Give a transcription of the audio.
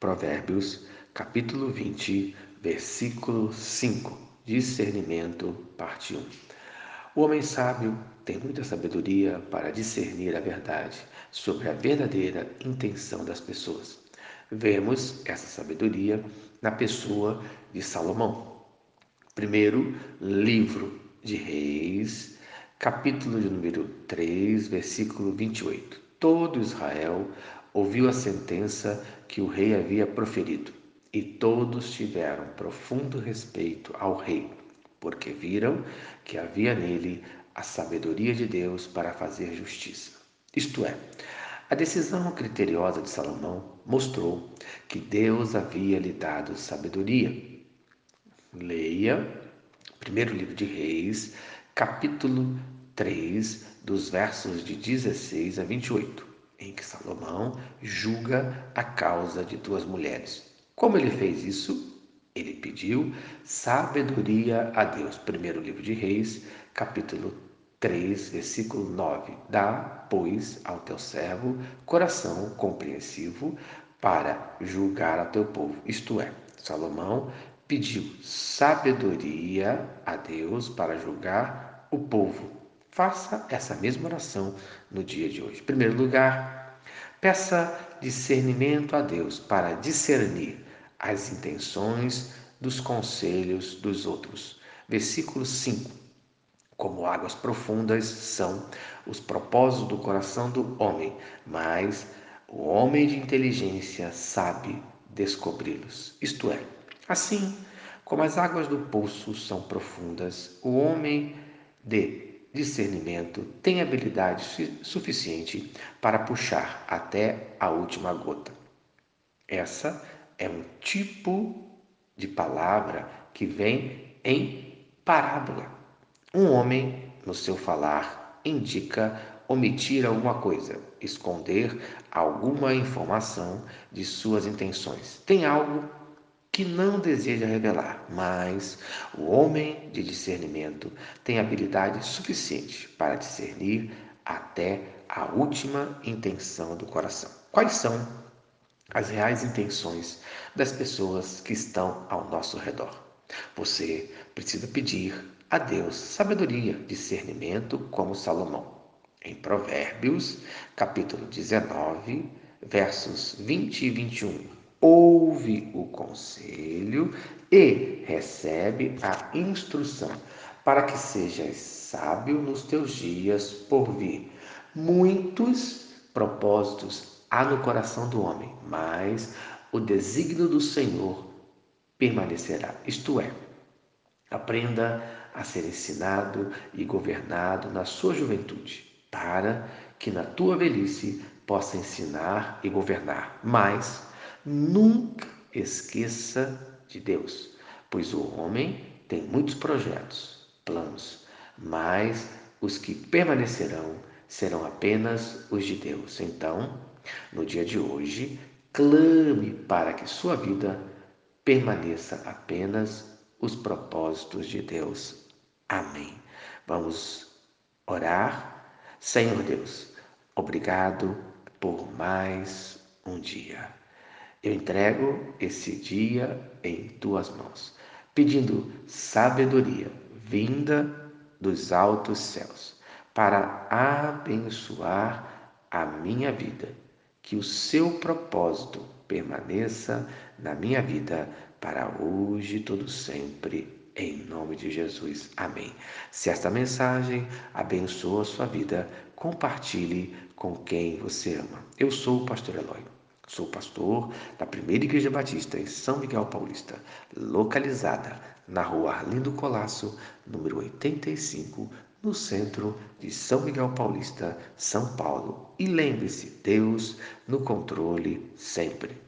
Provérbios, capítulo 20, versículo 5. Discernimento, parte 1. O homem sábio tem muita sabedoria para discernir a verdade sobre a verdadeira intenção das pessoas. Vemos essa sabedoria na pessoa de Salomão. Primeiro livro de Reis, capítulo de número 3, versículo 28. Todo Israel ouviu a sentença que o rei havia proferido, e todos tiveram profundo respeito ao rei, porque viram que havia nele a sabedoria de Deus para fazer justiça. Isto é, a decisão criteriosa de Salomão mostrou que Deus havia lhe dado sabedoria. Leia primeiro livro de Reis, capítulo 3, dos versos de 16 a 28 em que Salomão julga a causa de duas mulheres. Como ele fez isso? Ele pediu sabedoria a Deus. Primeiro livro de Reis, capítulo 3, versículo 9. Dá, pois, ao teu servo coração compreensivo para julgar a teu povo. Isto é, Salomão pediu sabedoria a Deus para julgar o povo. Faça essa mesma oração no dia de hoje. Em primeiro lugar, peça discernimento a Deus para discernir as intenções dos conselhos dos outros. Versículo 5. Como águas profundas são os propósitos do coração do homem, mas o homem de inteligência sabe descobri-los. Isto é, assim como as águas do poço são profundas, o homem de discernimento tem habilidade suficiente para puxar até a última gota. Essa é um tipo de palavra que vem em parábola. Um homem, no seu falar, indica omitir alguma coisa, esconder alguma informação de suas intenções. Tem algo que não deseja revelar, mas o homem de discernimento tem habilidade suficiente para discernir até a última intenção do coração. Quais são as reais intenções das pessoas que estão ao nosso redor? Você precisa pedir a Deus sabedoria, discernimento, como Salomão. Em Provérbios, capítulo 19, versos 20 e 21 ouve o conselho e recebe a instrução, para que sejas sábio nos teus dias por vir. Muitos propósitos há no coração do homem, mas o desígnio do Senhor permanecerá. Isto é, aprenda a ser ensinado e governado na sua juventude, para que na tua velhice possa ensinar e governar. Mas Nunca esqueça de Deus, pois o homem tem muitos projetos, planos, mas os que permanecerão serão apenas os de Deus. Então, no dia de hoje, clame para que sua vida permaneça apenas os propósitos de Deus. Amém. Vamos orar. Senhor Deus, obrigado por mais um dia. Eu entrego esse dia em tuas mãos, pedindo sabedoria vinda dos altos céus para abençoar a minha vida. Que o seu propósito permaneça na minha vida para hoje e todo sempre. Em nome de Jesus. Amém. Se esta mensagem abençoa a sua vida, compartilhe com quem você ama. Eu sou o pastor Eloy. Sou pastor da Primeira Igreja Batista em São Miguel Paulista, localizada na rua Arlindo Colasso, número 85, no centro de São Miguel Paulista, São Paulo. E lembre-se, Deus no controle sempre.